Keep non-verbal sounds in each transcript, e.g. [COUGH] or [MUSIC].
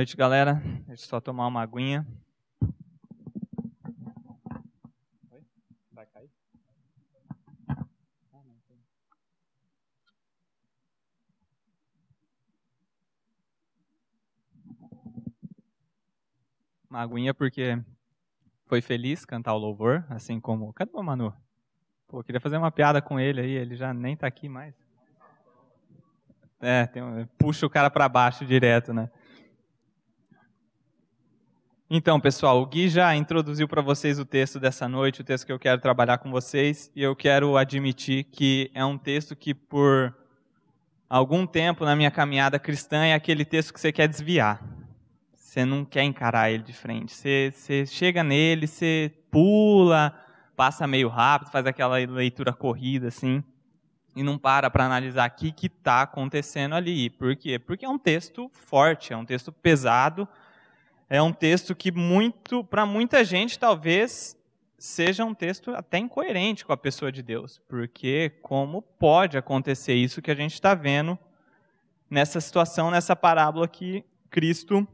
Boa noite, galera. Deixa eu só tomar uma aguinha. Vai cair? Uma aguinha porque foi feliz cantar o louvor, assim como. Cadê o Manu? Pô, queria fazer uma piada com ele aí, ele já nem tá aqui mais. É, um, puxa o cara para baixo direto, né? Então, pessoal, o Gui já introduziu para vocês o texto dessa noite, o texto que eu quero trabalhar com vocês, e eu quero admitir que é um texto que, por algum tempo na minha caminhada cristã, é aquele texto que você quer desviar. Você não quer encarar ele de frente. Você, você chega nele, você pula, passa meio rápido, faz aquela leitura corrida assim e não para para analisar o que está acontecendo ali. Por quê? Porque é um texto forte, é um texto pesado, é um texto que muito, para muita gente talvez seja um texto até incoerente com a pessoa de Deus, porque como pode acontecer isso que a gente está vendo nessa situação, nessa parábola que Cristo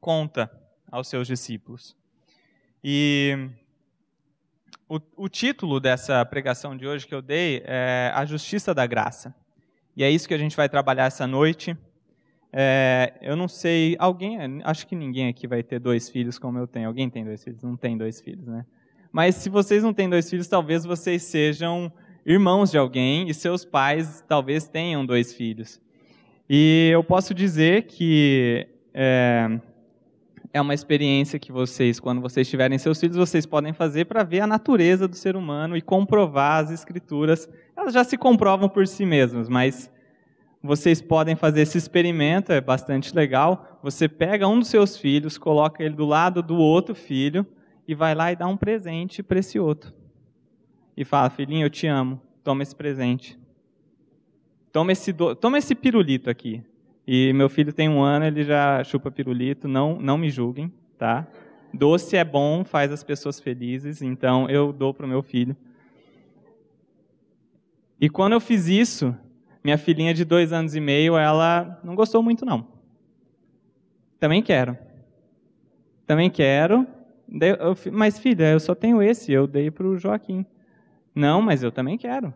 conta aos seus discípulos. E o, o, título dessa pregação de hoje que eu dei é A Justiça da Graça. E é isso que a gente vai trabalhar essa noite. É, eu não sei, alguém, acho que ninguém aqui vai ter dois filhos como eu tenho. Alguém tem dois filhos? Não tem dois filhos, né? Mas se vocês não têm dois filhos, talvez vocês sejam irmãos de alguém e seus pais talvez tenham dois filhos. E eu posso dizer que é, é uma experiência que vocês, quando vocês tiverem seus filhos, vocês podem fazer para ver a natureza do ser humano e comprovar as escrituras. Elas já se comprovam por si mesmas, mas vocês podem fazer esse experimento, é bastante legal. Você pega um dos seus filhos, coloca ele do lado do outro filho e vai lá e dá um presente para esse outro. E fala: "Filhinho, eu te amo. Toma esse presente. Toma esse do... toma esse pirulito aqui. E meu filho tem um ano, ele já chupa pirulito, não, não me julguem, tá? Doce é bom, faz as pessoas felizes, então eu dou para o meu filho. E quando eu fiz isso, minha filhinha de dois anos e meio, ela não gostou muito não. Também quero. Também quero. Mas filha, eu só tenho esse, eu dei para o Joaquim. Não, mas eu também quero.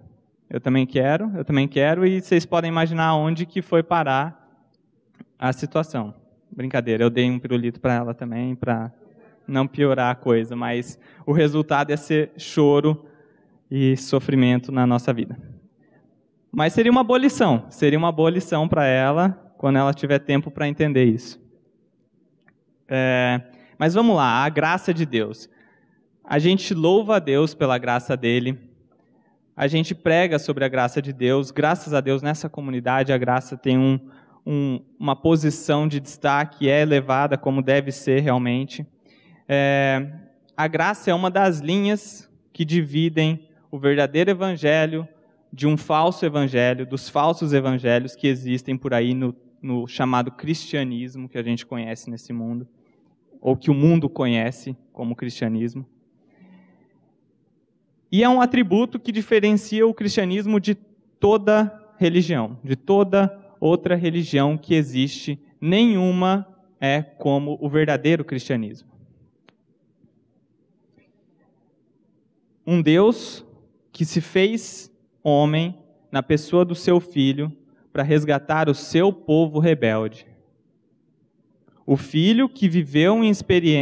Eu também quero, eu também quero, e vocês podem imaginar onde que foi parar a situação. Brincadeira, eu dei um pirulito para ela também, para não piorar a coisa, mas o resultado é ser choro e sofrimento na nossa vida. Mas seria uma boa lição, seria uma boa lição para ela quando ela tiver tempo para entender isso. É, mas vamos lá, a graça de Deus. A gente louva a Deus pela graça dele. A gente prega sobre a graça de Deus. Graças a Deus, nessa comunidade, a graça tem um, um, uma posição de destaque, é elevada como deve ser realmente. É, a graça é uma das linhas que dividem o verdadeiro evangelho de um falso evangelho, dos falsos evangelhos que existem por aí no, no chamado cristianismo que a gente conhece nesse mundo, ou que o mundo conhece como cristianismo. E é um atributo que diferencia o cristianismo de toda religião, de toda outra religião que existe, nenhuma é como o verdadeiro cristianismo. Um Deus que se fez homem na pessoa do seu filho para resgatar o seu povo rebelde. O filho que viveu em,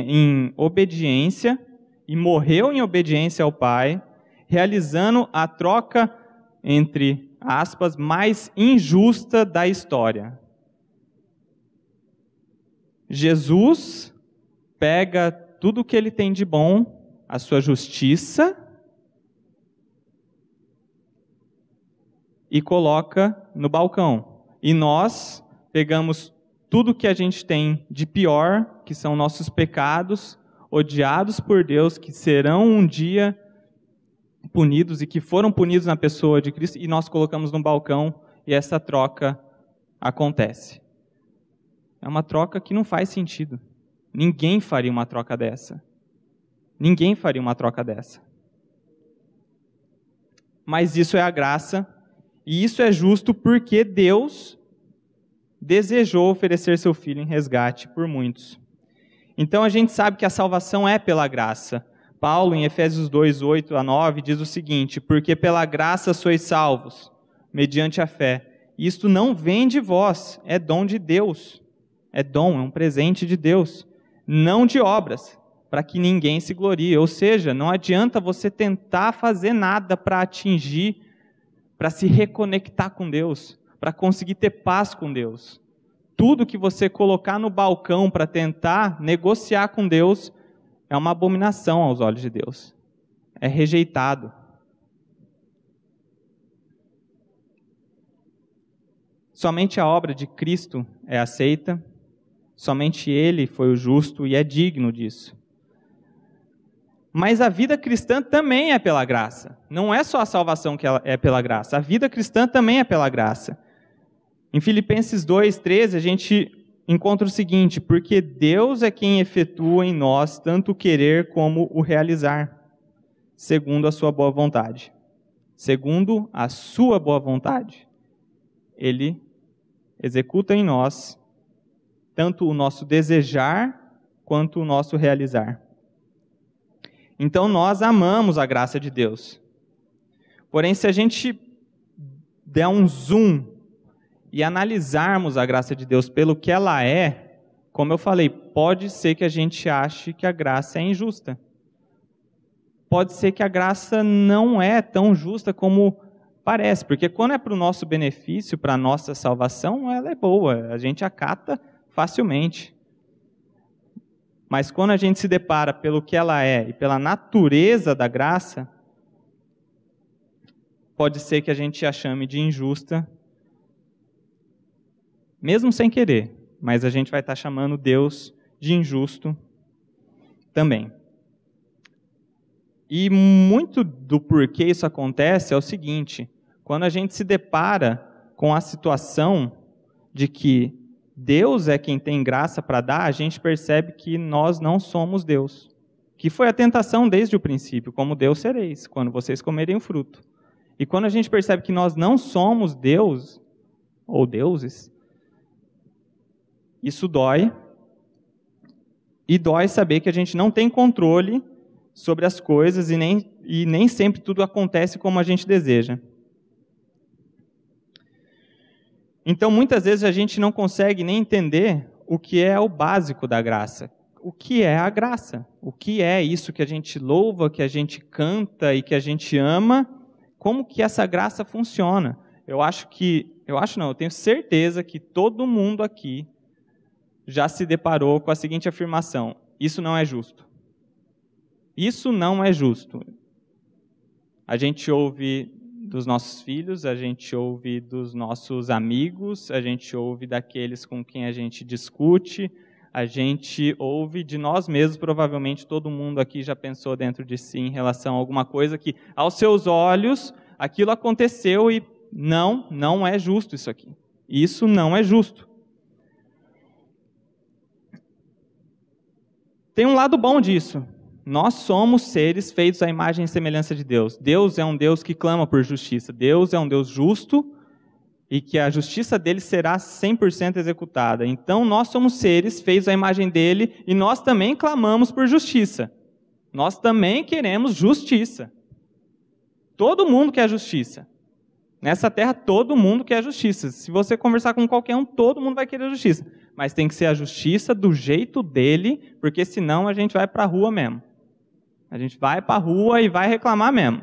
em obediência e morreu em obediência ao pai, realizando a troca entre aspas, mais injusta da história. Jesus pega tudo o que ele tem de bom, a sua justiça, e coloca no balcão. E nós pegamos tudo que a gente tem de pior, que são nossos pecados, odiados por Deus, que serão um dia punidos e que foram punidos na pessoa de Cristo e nós colocamos no balcão e essa troca acontece. É uma troca que não faz sentido. Ninguém faria uma troca dessa. Ninguém faria uma troca dessa. Mas isso é a graça, e isso é justo porque Deus desejou oferecer seu filho em resgate por muitos. Então a gente sabe que a salvação é pela graça. Paulo, em Efésios 2, 8 a 9, diz o seguinte: Porque pela graça sois salvos, mediante a fé. Isto não vem de vós, é dom de Deus. É dom, é um presente de Deus. Não de obras, para que ninguém se glorie. Ou seja, não adianta você tentar fazer nada para atingir, para se reconectar com Deus, para conseguir ter paz com Deus. Tudo que você colocar no balcão para tentar negociar com Deus é uma abominação aos olhos de Deus. É rejeitado. Somente a obra de Cristo é aceita, somente Ele foi o justo e é digno disso. Mas a vida cristã também é pela graça. Não é só a salvação que é pela graça. A vida cristã também é pela graça. Em Filipenses 2:13 a gente encontra o seguinte: porque Deus é quem efetua em nós tanto o querer como o realizar, segundo a sua boa vontade. Segundo a sua boa vontade, ele executa em nós tanto o nosso desejar quanto o nosso realizar. Então nós amamos a graça de Deus. Porém, se a gente der um zoom e analisarmos a graça de Deus pelo que ela é, como eu falei, pode ser que a gente ache que a graça é injusta. Pode ser que a graça não é tão justa como parece, porque quando é para o nosso benefício, para a nossa salvação, ela é boa, a gente acata facilmente. Mas quando a gente se depara pelo que ela é e pela natureza da graça, pode ser que a gente a chame de injusta mesmo sem querer, mas a gente vai estar chamando Deus de injusto também. E muito do porquê isso acontece é o seguinte: quando a gente se depara com a situação de que Deus é quem tem graça para dar, a gente percebe que nós não somos Deus. Que foi a tentação desde o princípio, como Deus sereis, quando vocês comerem o fruto. E quando a gente percebe que nós não somos Deus, ou deuses, isso dói. E dói saber que a gente não tem controle sobre as coisas e nem, e nem sempre tudo acontece como a gente deseja. Então, muitas vezes a gente não consegue nem entender o que é o básico da graça. O que é a graça? O que é isso que a gente louva, que a gente canta e que a gente ama? Como que essa graça funciona? Eu acho que, eu acho não, eu tenho certeza que todo mundo aqui já se deparou com a seguinte afirmação: isso não é justo. Isso não é justo. A gente ouve dos nossos filhos, a gente ouve dos nossos amigos, a gente ouve daqueles com quem a gente discute, a gente ouve de nós mesmos, provavelmente todo mundo aqui já pensou dentro de si em relação a alguma coisa que, aos seus olhos, aquilo aconteceu e não, não é justo isso aqui. Isso não é justo. Tem um lado bom disso. Nós somos seres feitos à imagem e semelhança de Deus. Deus é um Deus que clama por justiça. Deus é um Deus justo e que a justiça dele será 100% executada. Então, nós somos seres feitos à imagem dele e nós também clamamos por justiça. Nós também queremos justiça. Todo mundo quer justiça. Nessa terra, todo mundo quer justiça. Se você conversar com qualquer um, todo mundo vai querer justiça mas tem que ser a justiça do jeito dele, porque senão a gente vai para a rua mesmo. A gente vai para a rua e vai reclamar mesmo.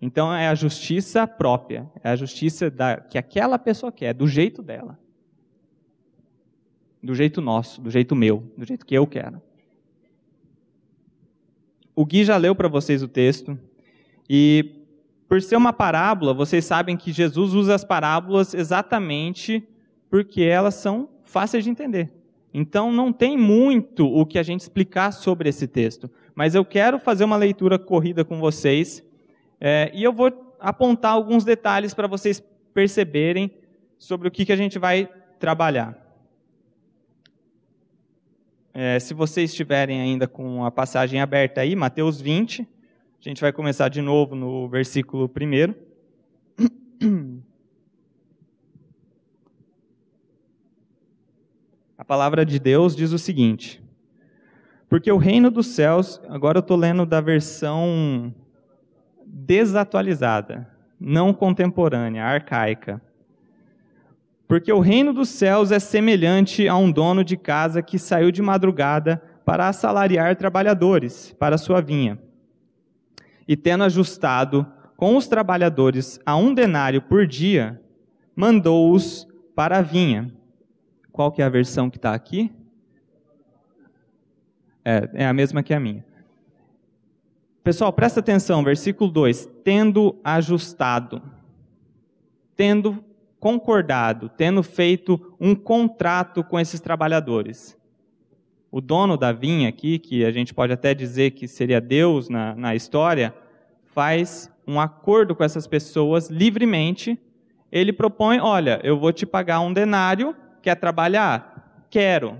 Então é a justiça própria, é a justiça da, que aquela pessoa quer, do jeito dela. Do jeito nosso, do jeito meu, do jeito que eu quero. O Gui já leu para vocês o texto, e por ser uma parábola, vocês sabem que Jesus usa as parábolas exatamente porque elas são fáceis de entender. Então não tem muito o que a gente explicar sobre esse texto, mas eu quero fazer uma leitura corrida com vocês é, e eu vou apontar alguns detalhes para vocês perceberem sobre o que, que a gente vai trabalhar. É, se vocês estiverem ainda com a passagem aberta aí, Mateus 20, a gente vai começar de novo no versículo 1. [CLEARS THROAT] A palavra de Deus diz o seguinte: Porque o reino dos céus, agora eu estou lendo da versão desatualizada, não contemporânea, arcaica. Porque o reino dos céus é semelhante a um dono de casa que saiu de madrugada para assalariar trabalhadores para sua vinha. E tendo ajustado com os trabalhadores a um denário por dia, mandou-os para a vinha. Qual que é a versão que está aqui? É, é a mesma que a minha. Pessoal, presta atenção, versículo 2: tendo ajustado, tendo concordado, tendo feito um contrato com esses trabalhadores. O dono da vinha aqui, que a gente pode até dizer que seria Deus na, na história, faz um acordo com essas pessoas livremente. Ele propõe: olha, eu vou te pagar um denário, quer trabalhar? Quero.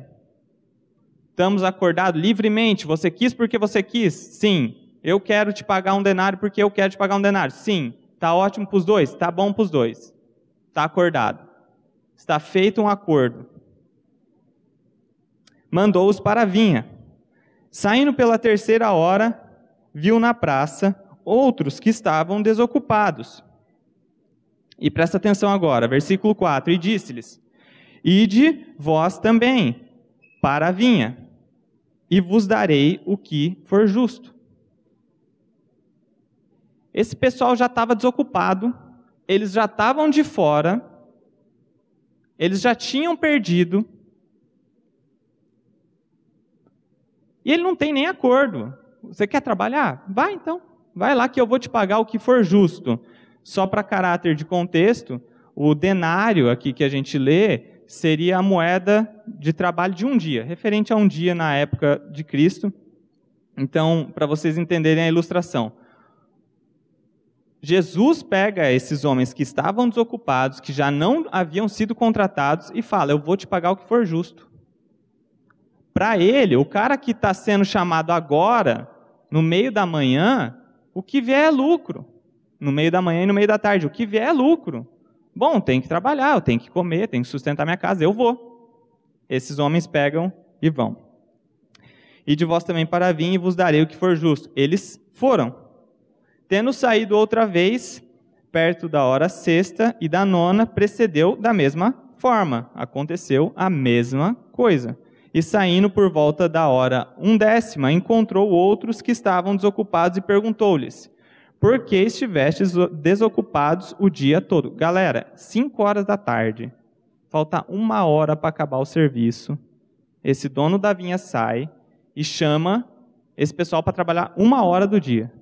Estamos acordados livremente. Você quis porque você quis? Sim. Eu quero te pagar um denário porque eu quero te pagar um denário? Sim. Está ótimo para os dois? Está bom para os dois. Está acordado. Está feito um acordo. Mandou-os para a vinha. Saindo pela terceira hora, viu na praça outros que estavam desocupados. E presta atenção agora, versículo 4: E disse-lhes: Ide vós também para a vinha, e vos darei o que for justo. Esse pessoal já estava desocupado, eles já estavam de fora, eles já tinham perdido, e ele não tem nem acordo. Você quer trabalhar? Vai então, vai lá que eu vou te pagar o que for justo. Só para caráter de contexto, o denário aqui que a gente lê seria a moeda de trabalho de um dia, referente a um dia na época de Cristo. Então, para vocês entenderem a ilustração, Jesus pega esses homens que estavam desocupados, que já não haviam sido contratados, e fala: Eu vou te pagar o que for justo. Para ele, o cara que está sendo chamado agora, no meio da manhã, o que vier é lucro. No meio da manhã e no meio da tarde, o que vier é lucro. Bom, tem que trabalhar, eu tenho que comer, tenho que sustentar minha casa, eu vou. Esses homens pegam e vão. E de vós também para vir e vos darei o que for justo. Eles foram. Tendo saído outra vez, perto da hora sexta e da nona, precedeu da mesma forma. Aconteceu a mesma coisa. E saindo por volta da hora undécima, encontrou outros que estavam desocupados e perguntou-lhes: Por que estivestes desocupados o dia todo? Galera, cinco horas da tarde, falta uma hora para acabar o serviço. Esse dono da vinha sai e chama esse pessoal para trabalhar uma hora do dia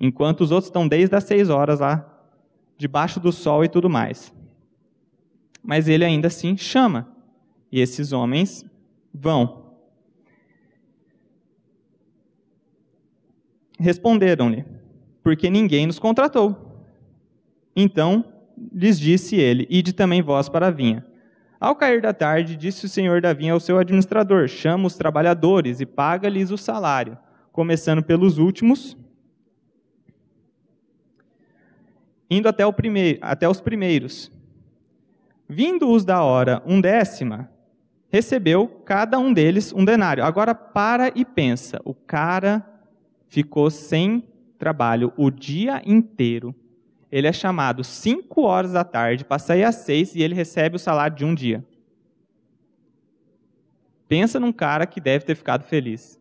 enquanto os outros estão desde as seis horas lá, debaixo do sol e tudo mais. Mas ele ainda assim chama, e esses homens vão. Responderam-lhe, porque ninguém nos contratou. Então lhes disse ele: Ide também vós para a vinha. Ao cair da tarde, disse o senhor da vinha ao seu administrador: Chama os trabalhadores e paga-lhes o salário, começando pelos últimos indo até, o até os primeiros. Vindo-os da hora um décima, recebeu cada um deles um denário. Agora para e pensa: o cara ficou sem trabalho o dia inteiro. Ele é chamado cinco horas da tarde para sair às seis e ele recebe o salário de um dia. Pensa num cara que deve ter ficado feliz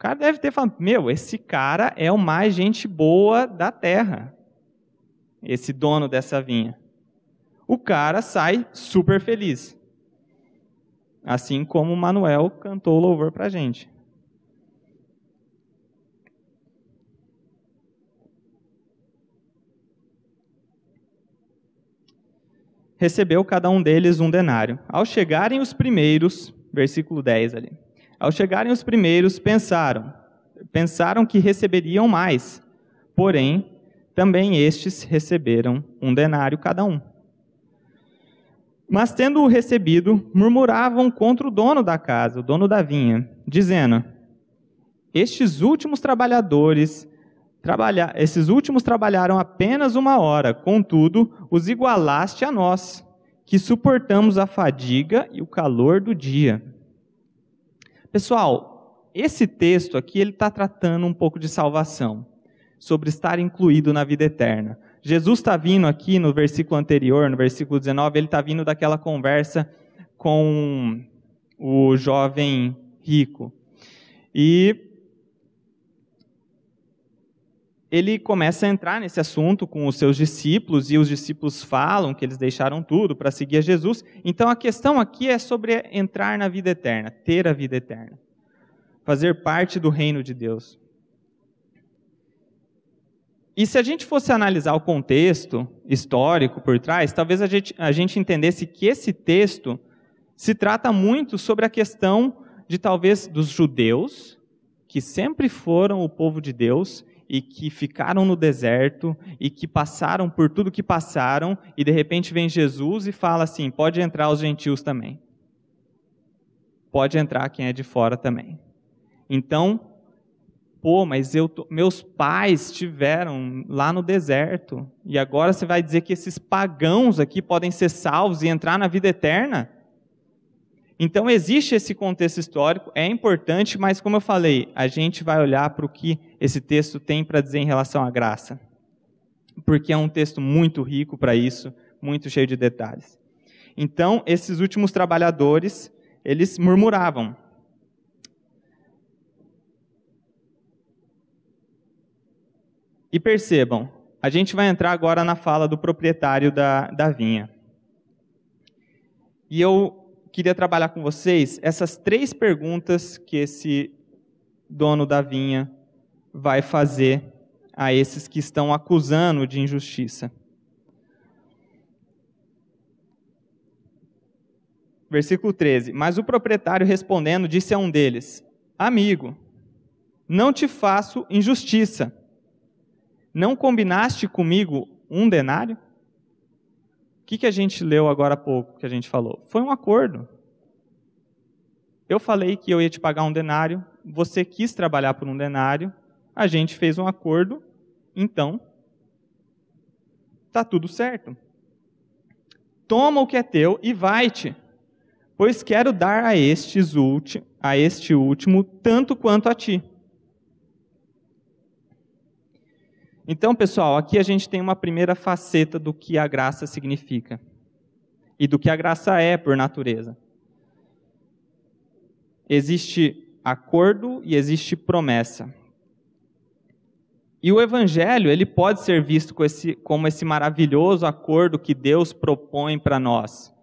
cara deve ter falado: Meu, esse cara é o mais gente boa da terra. Esse dono dessa vinha. O cara sai super feliz. Assim como o Manuel cantou o louvor a gente. Recebeu cada um deles um denário. Ao chegarem os primeiros, versículo 10 ali. Ao chegarem os primeiros, pensaram, pensaram que receberiam mais. Porém, também estes receberam um denário cada um. Mas tendo-o recebido, murmuravam contra o dono da casa, o dono da vinha, dizendo: Estes últimos trabalhadores trabalha, esses últimos trabalharam apenas uma hora, contudo, os igualaste a nós, que suportamos a fadiga e o calor do dia. Pessoal, esse texto aqui ele está tratando um pouco de salvação, sobre estar incluído na vida eterna. Jesus está vindo aqui no versículo anterior, no versículo 19, ele está vindo daquela conversa com o jovem rico. E ele começa a entrar nesse assunto com os seus discípulos, e os discípulos falam que eles deixaram tudo para seguir a Jesus. Então a questão aqui é sobre entrar na vida eterna, ter a vida eterna, fazer parte do reino de Deus. E se a gente fosse analisar o contexto histórico por trás, talvez a gente, a gente entendesse que esse texto se trata muito sobre a questão de talvez dos judeus, que sempre foram o povo de Deus e que ficaram no deserto e que passaram por tudo que passaram e de repente vem Jesus e fala assim: pode entrar os gentios também. Pode entrar quem é de fora também. Então, pô, mas eu meus pais estiveram lá no deserto e agora você vai dizer que esses pagãos aqui podem ser salvos e entrar na vida eterna? Então, existe esse contexto histórico, é importante, mas, como eu falei, a gente vai olhar para o que esse texto tem para dizer em relação à graça. Porque é um texto muito rico para isso, muito cheio de detalhes. Então, esses últimos trabalhadores, eles murmuravam. E percebam, a gente vai entrar agora na fala do proprietário da, da vinha. E eu queria trabalhar com vocês essas três perguntas que esse dono da vinha vai fazer a esses que estão acusando de injustiça. Versículo 13: Mas o proprietário respondendo disse a um deles: Amigo, não te faço injustiça. Não combinaste comigo um denário? Que, que a gente leu agora há pouco, que a gente falou? Foi um acordo. Eu falei que eu ia te pagar um denário, você quis trabalhar por um denário, a gente fez um acordo, então está tudo certo. Toma o que é teu e vai-te, pois quero dar a, estes a este último tanto quanto a ti. Então, pessoal, aqui a gente tem uma primeira faceta do que a graça significa e do que a graça é por natureza. Existe acordo e existe promessa. E o evangelho, ele pode ser visto como esse, como esse maravilhoso acordo que Deus propõe para nós.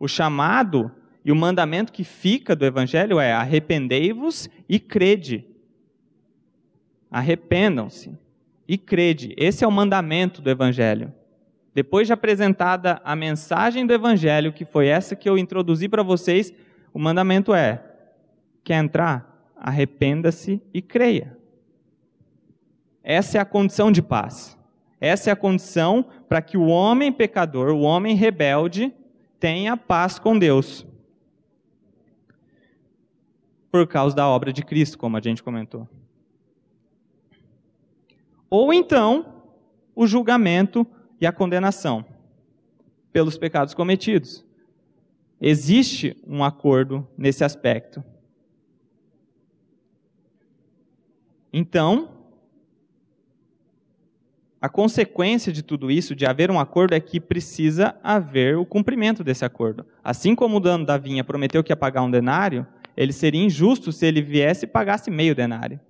O chamado e o mandamento que fica do evangelho é: arrependei-vos e crede. Arrependam-se e crede. Esse é o mandamento do Evangelho. Depois de apresentada a mensagem do Evangelho, que foi essa que eu introduzi para vocês, o mandamento é: quer entrar? Arrependa-se e creia. Essa é a condição de paz. Essa é a condição para que o homem pecador, o homem rebelde, tenha paz com Deus. Por causa da obra de Cristo, como a gente comentou. Ou então, o julgamento e a condenação pelos pecados cometidos. Existe um acordo nesse aspecto. Então, a consequência de tudo isso, de haver um acordo, é que precisa haver o cumprimento desse acordo. Assim como o dono da vinha prometeu que ia pagar um denário, ele seria injusto se ele viesse e pagasse meio denário.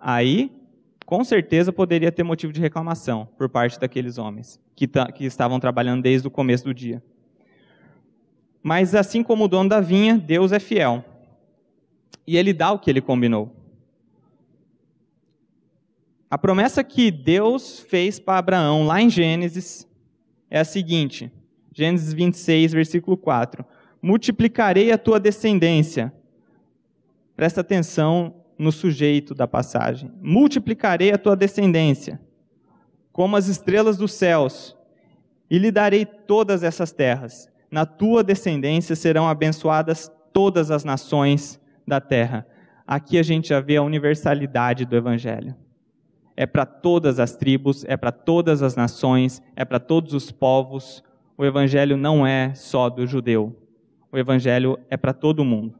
Aí com certeza poderia ter motivo de reclamação por parte daqueles homens que, que estavam trabalhando desde o começo do dia. Mas assim como o dono da vinha, Deus é fiel. E ele dá o que ele combinou. A promessa que Deus fez para Abraão lá em Gênesis é a seguinte: Gênesis 26, versículo 4. Multiplicarei a tua descendência. Presta atenção no sujeito da passagem. Multiplicarei a tua descendência como as estrelas dos céus, e lhe darei todas essas terras. Na tua descendência serão abençoadas todas as nações da terra. Aqui a gente já vê a universalidade do evangelho. É para todas as tribos, é para todas as nações, é para todos os povos. o evangelho não é só do judeu. O evangelho é para todo mundo.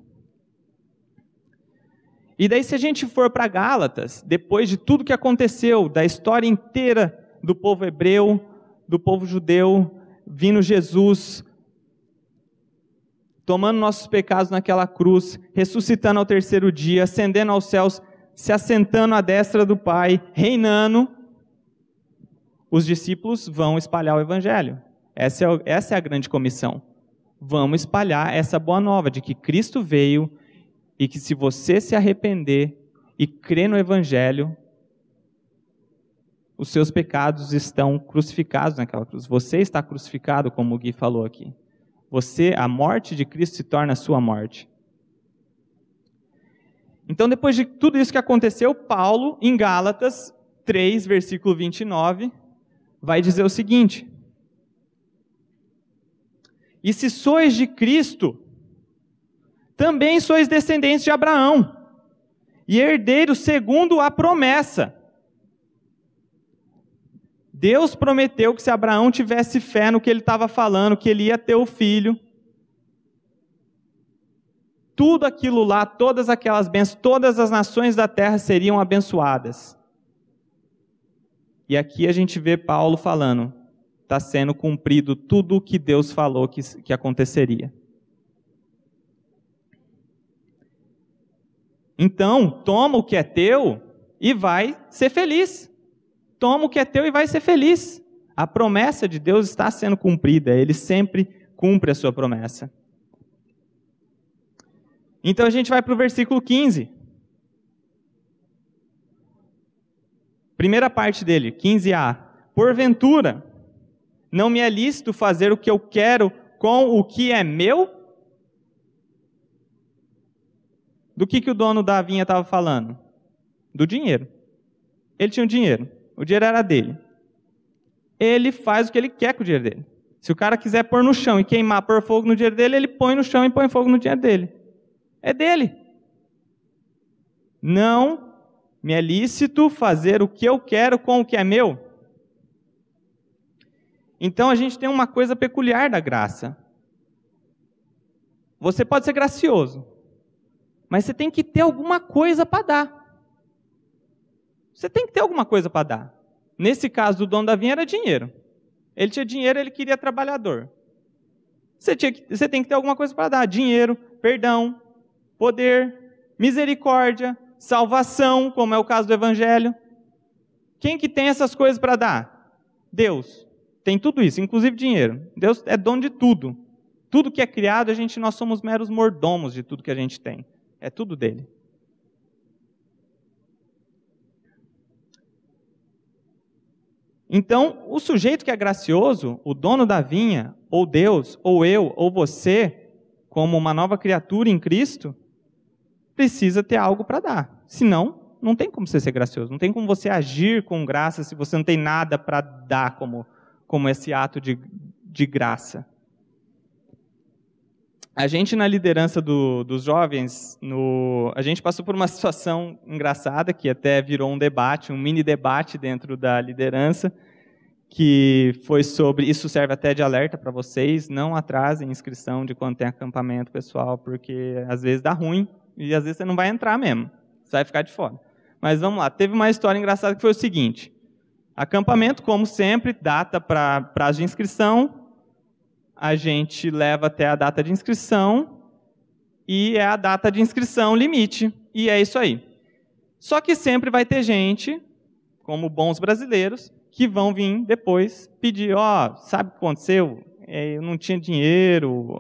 E daí, se a gente for para Gálatas, depois de tudo que aconteceu, da história inteira do povo hebreu, do povo judeu, vindo Jesus, tomando nossos pecados naquela cruz, ressuscitando ao terceiro dia, ascendendo aos céus, se assentando à destra do Pai, reinando, os discípulos vão espalhar o Evangelho. Essa é, essa é a grande comissão. Vamos espalhar essa boa nova de que Cristo veio e que se você se arrepender e crer no Evangelho, os seus pecados estão crucificados naquela cruz. Você está crucificado, como o Gui falou aqui. Você, a morte de Cristo se torna a sua morte. Então, depois de tudo isso que aconteceu, Paulo, em Gálatas 3, versículo 29, vai dizer o seguinte: E se sois de Cristo, também sois descendentes de Abraão, e herdeiros segundo a promessa. Deus prometeu que se Abraão tivesse fé no que ele estava falando, que ele ia ter o filho, tudo aquilo lá, todas aquelas bênçãos, todas as nações da terra seriam abençoadas. E aqui a gente vê Paulo falando, está sendo cumprido tudo o que Deus falou que, que aconteceria. Então, toma o que é teu e vai ser feliz toma o que é teu e vai ser feliz. A promessa de Deus está sendo cumprida, ele sempre cumpre a sua promessa. Então a gente vai para o versículo 15. Primeira parte dele, 15a. Porventura, não me é lícito fazer o que eu quero com o que é meu? Do que, que o dono da vinha estava falando? Do dinheiro. Ele tinha o dinheiro. O dinheiro era dele. Ele faz o que ele quer com o dinheiro dele. Se o cara quiser pôr no chão e queimar, pôr fogo no dinheiro dele, ele põe no chão e põe fogo no dinheiro dele. É dele. Não me é lícito fazer o que eu quero com o que é meu. Então a gente tem uma coisa peculiar da graça. Você pode ser gracioso, mas você tem que ter alguma coisa para dar. Você tem que ter alguma coisa para dar. Nesse caso do dono da vinha era dinheiro. Ele tinha dinheiro, ele queria trabalhador. Você, tinha que, você tem que ter alguma coisa para dar: dinheiro, perdão, poder, misericórdia, salvação, como é o caso do Evangelho. Quem que tem essas coisas para dar? Deus. Tem tudo isso, inclusive dinheiro. Deus é dono de tudo. Tudo que é criado, a gente nós somos meros mordomos de tudo que a gente tem. É tudo dele. Então, o sujeito que é gracioso, o dono da vinha, ou Deus, ou eu, ou você, como uma nova criatura em Cristo, precisa ter algo para dar. Senão, não tem como você ser gracioso, não tem como você agir com graça se você não tem nada para dar como, como esse ato de, de graça. A gente, na liderança do, dos jovens, no, a gente passou por uma situação engraçada, que até virou um debate, um mini debate dentro da liderança, que foi sobre. Isso serve até de alerta para vocês: não atrasem inscrição de quando tem acampamento, pessoal, porque às vezes dá ruim e às vezes você não vai entrar mesmo, você vai ficar de fora. Mas vamos lá, teve uma história engraçada que foi o seguinte: acampamento, como sempre, data para prazo de inscrição, a gente leva até a data de inscrição e é a data de inscrição limite. E é isso aí. Só que sempre vai ter gente, como bons brasileiros, que vão vir depois pedir, ó, oh, sabe o que aconteceu? É, eu não tinha dinheiro,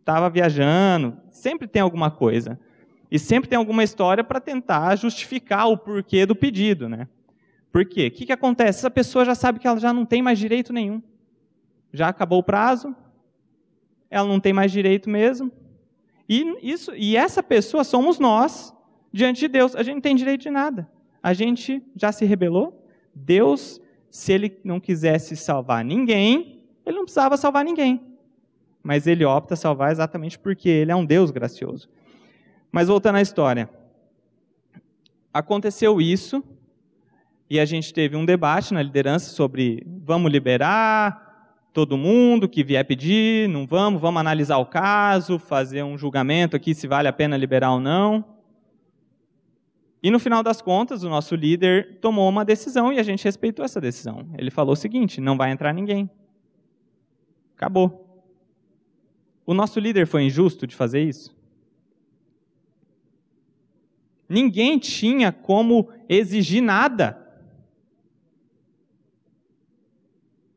estava viajando. Sempre tem alguma coisa. E sempre tem alguma história para tentar justificar o porquê do pedido, né? Por quê? O que, que acontece? Essa pessoa já sabe que ela já não tem mais direito nenhum já acabou o prazo, ela não tem mais direito mesmo. E, isso, e essa pessoa somos nós diante de Deus. A gente não tem direito de nada. A gente já se rebelou. Deus, se ele não quisesse salvar ninguém, ele não precisava salvar ninguém. Mas ele opta salvar exatamente porque ele é um Deus gracioso. Mas voltando à história. Aconteceu isso, e a gente teve um debate na liderança sobre vamos liberar, todo mundo que vier pedir, não vamos, vamos analisar o caso, fazer um julgamento aqui se vale a pena liberar ou não. E no final das contas, o nosso líder tomou uma decisão e a gente respeitou essa decisão. Ele falou o seguinte: não vai entrar ninguém. Acabou. O nosso líder foi injusto de fazer isso? Ninguém tinha como exigir nada.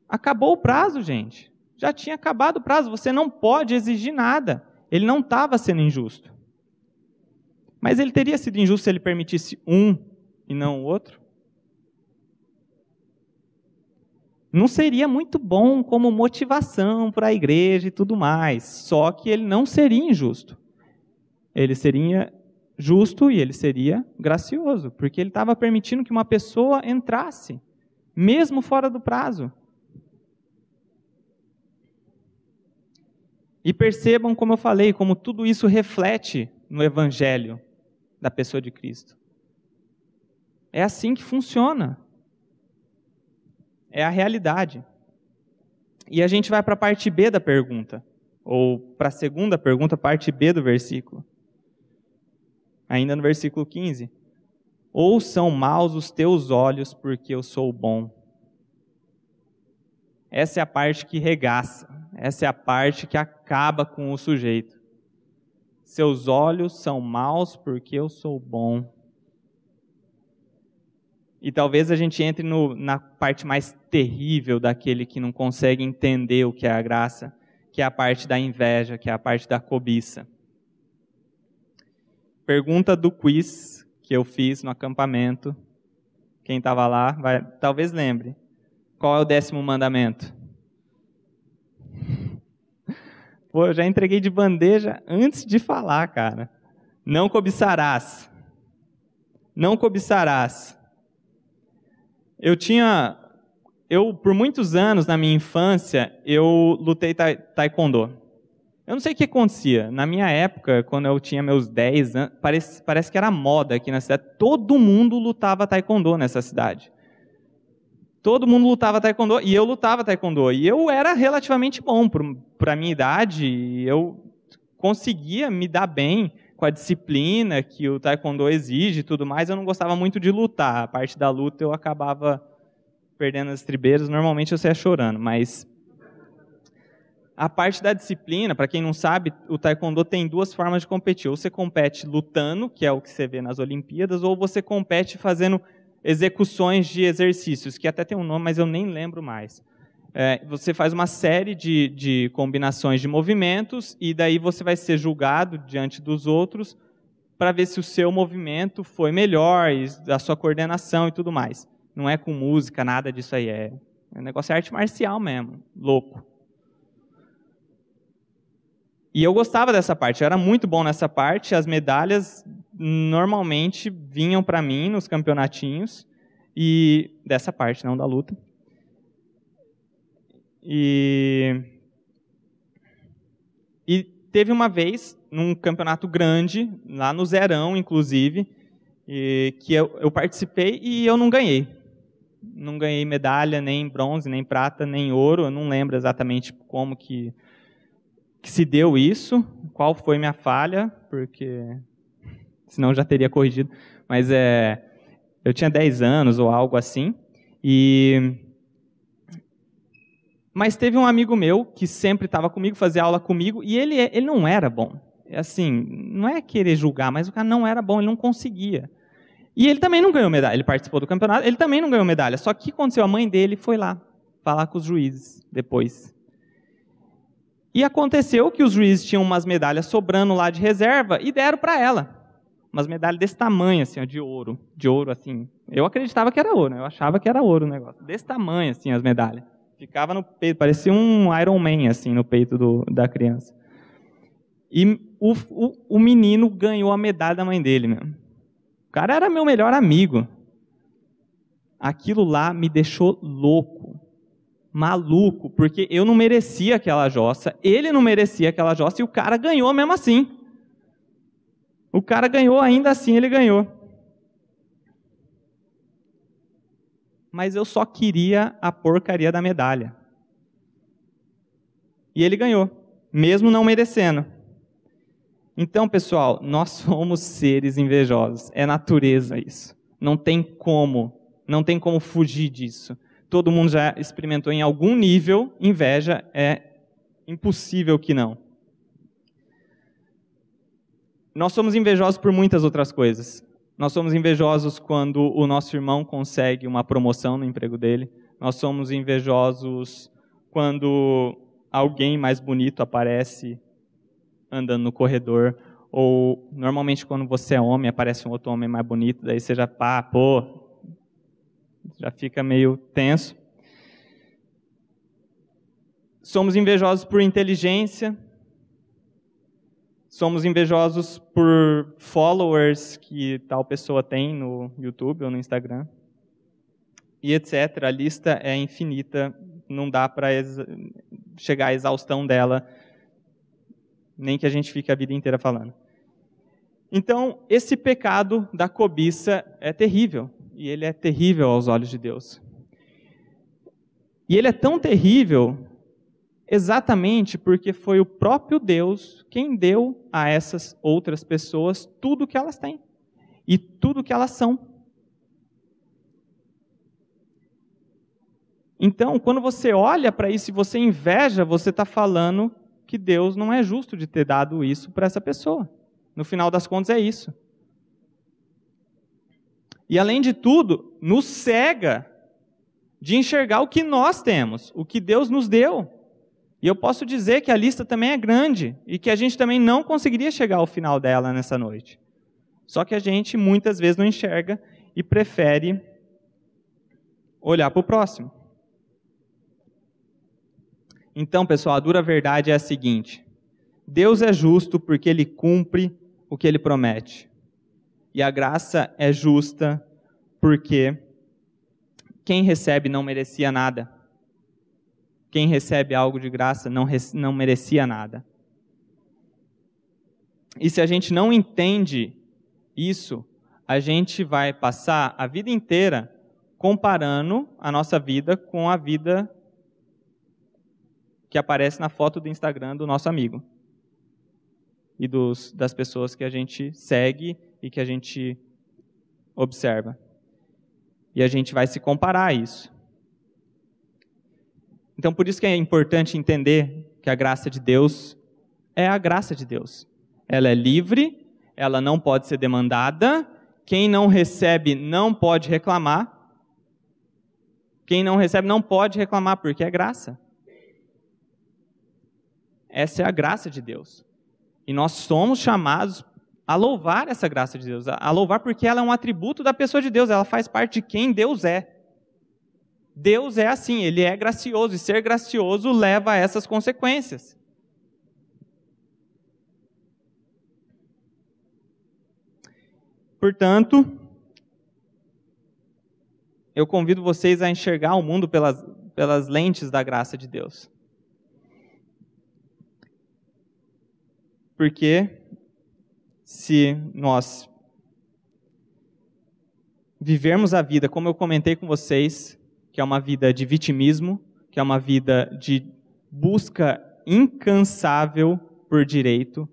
Acabou o prazo, gente. Já tinha acabado o prazo. Você não pode exigir nada. Ele não estava sendo injusto. Mas ele teria sido injusto se ele permitisse um e não o outro? Não seria muito bom como motivação para a igreja e tudo mais. Só que ele não seria injusto. Ele seria justo e ele seria gracioso, porque ele estava permitindo que uma pessoa entrasse, mesmo fora do prazo. E percebam, como eu falei, como tudo isso reflete no Evangelho da pessoa de Cristo. É assim que funciona. É a realidade. E a gente vai para a parte B da pergunta, ou para a segunda pergunta, parte B do versículo. Ainda no versículo 15. Ou são maus os teus olhos, porque eu sou bom. Essa é a parte que regaça, essa é a parte que acaba com o sujeito. Seus olhos são maus porque eu sou bom. E talvez a gente entre no, na parte mais terrível daquele que não consegue entender o que é a graça, que é a parte da inveja, que é a parte da cobiça. Pergunta do quiz que eu fiz no acampamento. Quem estava lá, vai, talvez lembre. Qual é o décimo mandamento? [LAUGHS] Pô, eu já entreguei de bandeja antes de falar, cara. Não cobiçarás. Não cobiçarás. Eu tinha. Eu, por muitos anos na minha infância, eu lutei taekwondo. Eu não sei o que acontecia. Na minha época, quando eu tinha meus 10 anos, parece, parece que era moda aqui na cidade. Todo mundo lutava taekwondo nessa cidade. Todo mundo lutava taekwondo e eu lutava taekwondo. E eu era relativamente bom para a minha idade. Eu conseguia me dar bem com a disciplina que o taekwondo exige e tudo mais. Eu não gostava muito de lutar. A parte da luta eu acabava perdendo as tribeiras. Normalmente eu saía chorando, mas a parte da disciplina, para quem não sabe, o taekwondo tem duas formas de competir. Ou você compete lutando, que é o que você vê nas Olimpíadas, ou você compete fazendo execuções de exercícios, que até tem um nome, mas eu nem lembro mais. É, você faz uma série de, de combinações de movimentos e daí você vai ser julgado diante dos outros para ver se o seu movimento foi melhor, a sua coordenação e tudo mais. Não é com música, nada disso aí. É, é um negócio de arte marcial mesmo, louco. E eu gostava dessa parte, eu era muito bom nessa parte. As medalhas normalmente vinham para mim nos campeonatinhos e dessa parte, não da luta. E e teve uma vez num campeonato grande, lá no Zerão, inclusive, e, que eu, eu participei e eu não ganhei. Não ganhei medalha, nem bronze, nem prata, nem ouro. Eu não lembro exatamente como que que se deu isso, qual foi minha falha, porque [LAUGHS] senão já teria corrigido, mas é, eu tinha 10 anos ou algo assim, e mas teve um amigo meu que sempre estava comigo, fazia aula comigo, e ele, ele não era bom. Assim, não é querer julgar, mas o cara não era bom, ele não conseguia. E ele também não ganhou medalha, ele participou do campeonato, ele também não ganhou medalha, só que aconteceu, a mãe dele foi lá falar com os juízes depois. E aconteceu que os juízes tinham umas medalhas sobrando lá de reserva e deram para ela. Umas medalhas desse tamanho, assim, ó, de ouro. De ouro, assim. Eu acreditava que era ouro, né? eu achava que era ouro o negócio. Desse tamanho, assim, as medalhas. Ficava no peito, parecia um Iron Man, assim, no peito do, da criança. E o, o, o menino ganhou a medalha da mãe dele. O cara era meu melhor amigo. Aquilo lá me deixou louco maluco, porque eu não merecia aquela jossa, ele não merecia aquela jossa e o cara ganhou mesmo assim. O cara ganhou, ainda assim ele ganhou. Mas eu só queria a porcaria da medalha. E ele ganhou, mesmo não merecendo. Então, pessoal, nós [LAUGHS] somos seres invejosos. É natureza isso. Não tem como, não tem como fugir disso. Todo mundo já experimentou em algum nível inveja, é impossível que não. Nós somos invejosos por muitas outras coisas. Nós somos invejosos quando o nosso irmão consegue uma promoção no emprego dele. Nós somos invejosos quando alguém mais bonito aparece andando no corredor. Ou normalmente quando você é homem, aparece um outro homem mais bonito, daí você já, pá, pô, já fica meio tenso. Somos invejosos por inteligência, somos invejosos por followers que tal pessoa tem no YouTube ou no Instagram, e etc. A lista é infinita, não dá para chegar à exaustão dela, nem que a gente fique a vida inteira falando. Então, esse pecado da cobiça é terrível, e ele é terrível aos olhos de Deus. E ele é tão terrível exatamente porque foi o próprio Deus quem deu a essas outras pessoas tudo que elas têm e tudo que elas são. Então, quando você olha para isso e você inveja, você está falando que Deus não é justo de ter dado isso para essa pessoa. No final das contas, é isso. E além de tudo, nos cega de enxergar o que nós temos, o que Deus nos deu. E eu posso dizer que a lista também é grande e que a gente também não conseguiria chegar ao final dela nessa noite. Só que a gente muitas vezes não enxerga e prefere olhar para o próximo. Então, pessoal, a dura verdade é a seguinte: Deus é justo porque ele cumpre o que ele promete. E a graça é justa porque quem recebe não merecia nada quem recebe algo de graça não, não merecia nada. E se a gente não entende isso, a gente vai passar a vida inteira comparando a nossa vida com a vida que aparece na foto do Instagram do nosso amigo e dos, das pessoas que a gente segue e que a gente observa. E a gente vai se comparar a isso. Então, por isso que é importante entender que a graça de Deus é a graça de Deus. Ela é livre, ela não pode ser demandada, quem não recebe não pode reclamar. Quem não recebe não pode reclamar, porque é graça. Essa é a graça de Deus. E nós somos chamados a louvar essa graça de Deus, a louvar porque ela é um atributo da pessoa de Deus, ela faz parte de quem Deus é. Deus é assim, ele é gracioso, e ser gracioso leva a essas consequências. Portanto, eu convido vocês a enxergar o mundo pelas, pelas lentes da graça de Deus. Porque se nós vivermos a vida como eu comentei com vocês, que é uma vida de vitimismo, que é uma vida de busca incansável por direito,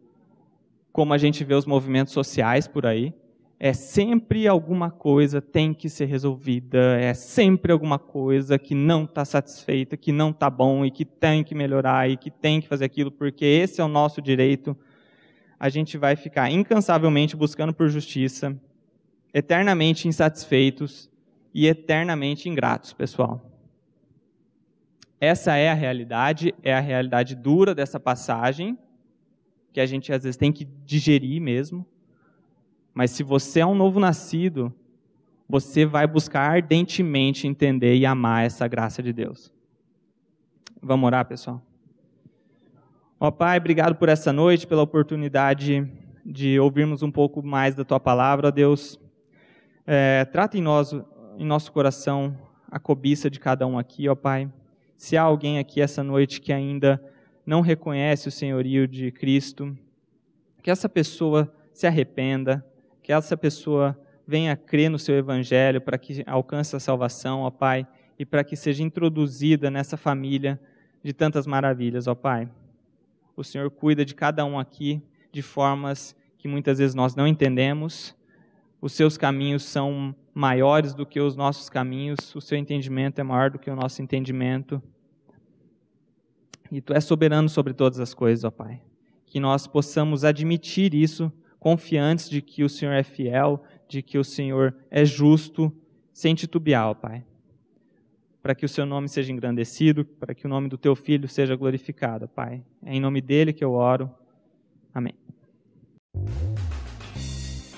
como a gente vê os movimentos sociais por aí. É sempre alguma coisa tem que ser resolvida, é sempre alguma coisa que não está satisfeita, que não está bom e que tem que melhorar e que tem que fazer aquilo, porque esse é o nosso direito. A gente vai ficar incansavelmente buscando por justiça, eternamente insatisfeitos e eternamente ingratos, pessoal. Essa é a realidade, é a realidade dura dessa passagem, que a gente às vezes tem que digerir mesmo. Mas se você é um novo nascido, você vai buscar ardentemente entender e amar essa graça de Deus. Vamos orar, pessoal? Ó Pai, obrigado por essa noite, pela oportunidade de ouvirmos um pouco mais da Tua palavra, Deus. É, trata em nós em nosso coração a cobiça de cada um aqui, ó Pai. Se há alguém aqui essa noite que ainda não reconhece o senhorio de Cristo, que essa pessoa se arrependa, que essa pessoa venha crer no seu evangelho para que alcance a salvação, ó Pai, e para que seja introduzida nessa família de tantas maravilhas, ó Pai. o Senhor cuida de cada um aqui de formas que muitas vezes nós não entendemos. Os seus caminhos são maiores do que os nossos caminhos, o seu entendimento é maior do que o nosso entendimento. E tu és soberano sobre todas as coisas, ó Pai. Que nós possamos admitir isso, confiantes de que o Senhor é fiel, de que o Senhor é justo, sem titubear, ó Pai. Para que o seu nome seja engrandecido, para que o nome do teu filho seja glorificado, Pai. É em nome dele que eu oro. Amém.